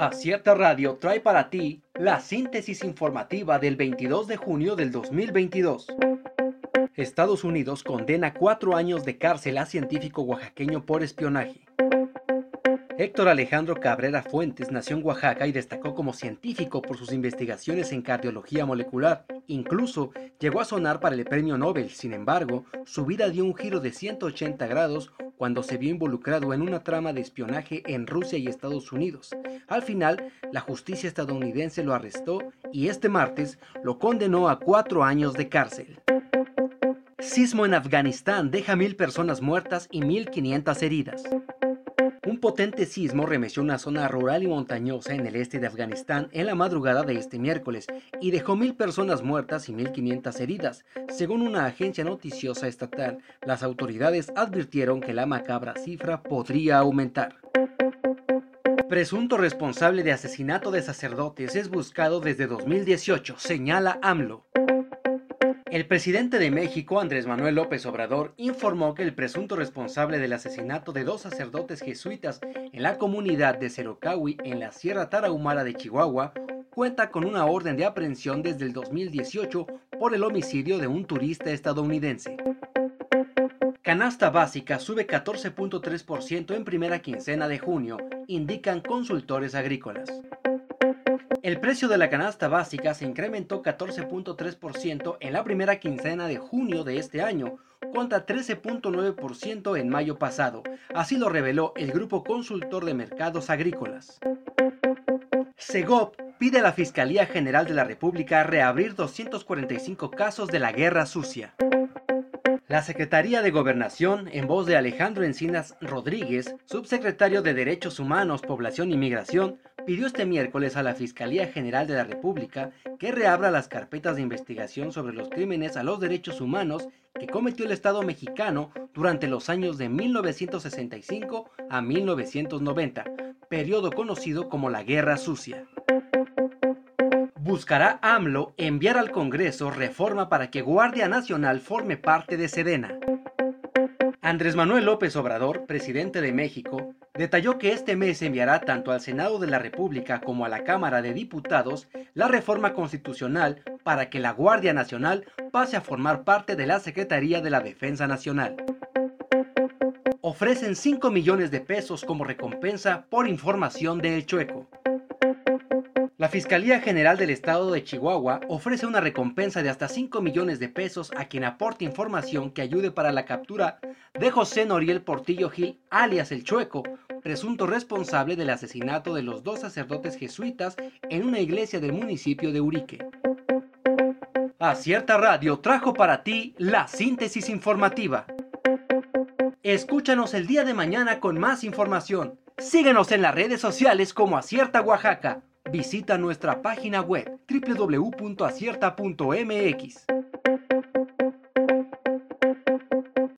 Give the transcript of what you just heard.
Acierta Radio trae para ti la síntesis informativa del 22 de junio del 2022. Estados Unidos condena cuatro años de cárcel a científico oaxaqueño por espionaje. Héctor Alejandro Cabrera Fuentes nació en Oaxaca y destacó como científico por sus investigaciones en cardiología molecular. Incluso llegó a sonar para el premio Nobel. Sin embargo, su vida dio un giro de 180 grados cuando se vio involucrado en una trama de espionaje en Rusia y Estados Unidos. Al final, la justicia estadounidense lo arrestó y este martes lo condenó a cuatro años de cárcel. Sismo en Afganistán deja mil personas muertas y 1.500 heridas. Potente sismo remeció una zona rural y montañosa en el este de Afganistán en la madrugada de este miércoles y dejó mil personas muertas y 1.500 heridas. Según una agencia noticiosa estatal, las autoridades advirtieron que la macabra cifra podría aumentar. Presunto responsable de asesinato de sacerdotes es buscado desde 2018, señala AMLO. El presidente de México, Andrés Manuel López Obrador, informó que el presunto responsable del asesinato de dos sacerdotes jesuitas en la comunidad de Cerocahui, en la Sierra Tarahumara de Chihuahua, cuenta con una orden de aprehensión desde el 2018 por el homicidio de un turista estadounidense. Canasta básica sube 14.3% en primera quincena de junio, indican consultores agrícolas. El precio de la canasta básica se incrementó 14.3% en la primera quincena de junio de este año, contra 13.9% en mayo pasado. Así lo reveló el Grupo Consultor de Mercados Agrícolas. Segov pide a la Fiscalía General de la República reabrir 245 casos de la guerra sucia. La Secretaría de Gobernación, en voz de Alejandro Encinas Rodríguez, subsecretario de Derechos Humanos, Población y Migración, pidió este miércoles a la Fiscalía General de la República que reabra las carpetas de investigación sobre los crímenes a los derechos humanos que cometió el Estado mexicano durante los años de 1965 a 1990, periodo conocido como la Guerra Sucia. Buscará AMLO enviar al Congreso reforma para que Guardia Nacional forme parte de Sedena. Andrés Manuel López Obrador, presidente de México, detalló que este mes enviará tanto al Senado de la República como a la Cámara de Diputados la reforma constitucional para que la Guardia Nacional pase a formar parte de la Secretaría de la Defensa Nacional. Ofrecen 5 millones de pesos como recompensa por información de El Chueco. La Fiscalía General del Estado de Chihuahua ofrece una recompensa de hasta 5 millones de pesos a quien aporte información que ayude para la captura de José Noriel Portillo Gil, alias El Chueco, presunto responsable del asesinato de los dos sacerdotes jesuitas en una iglesia del municipio de Urique. Acierta Radio trajo para ti la síntesis informativa. Escúchanos el día de mañana con más información. Síguenos en las redes sociales como Acierta Oaxaca. Visita nuestra página web www.acierta.mx.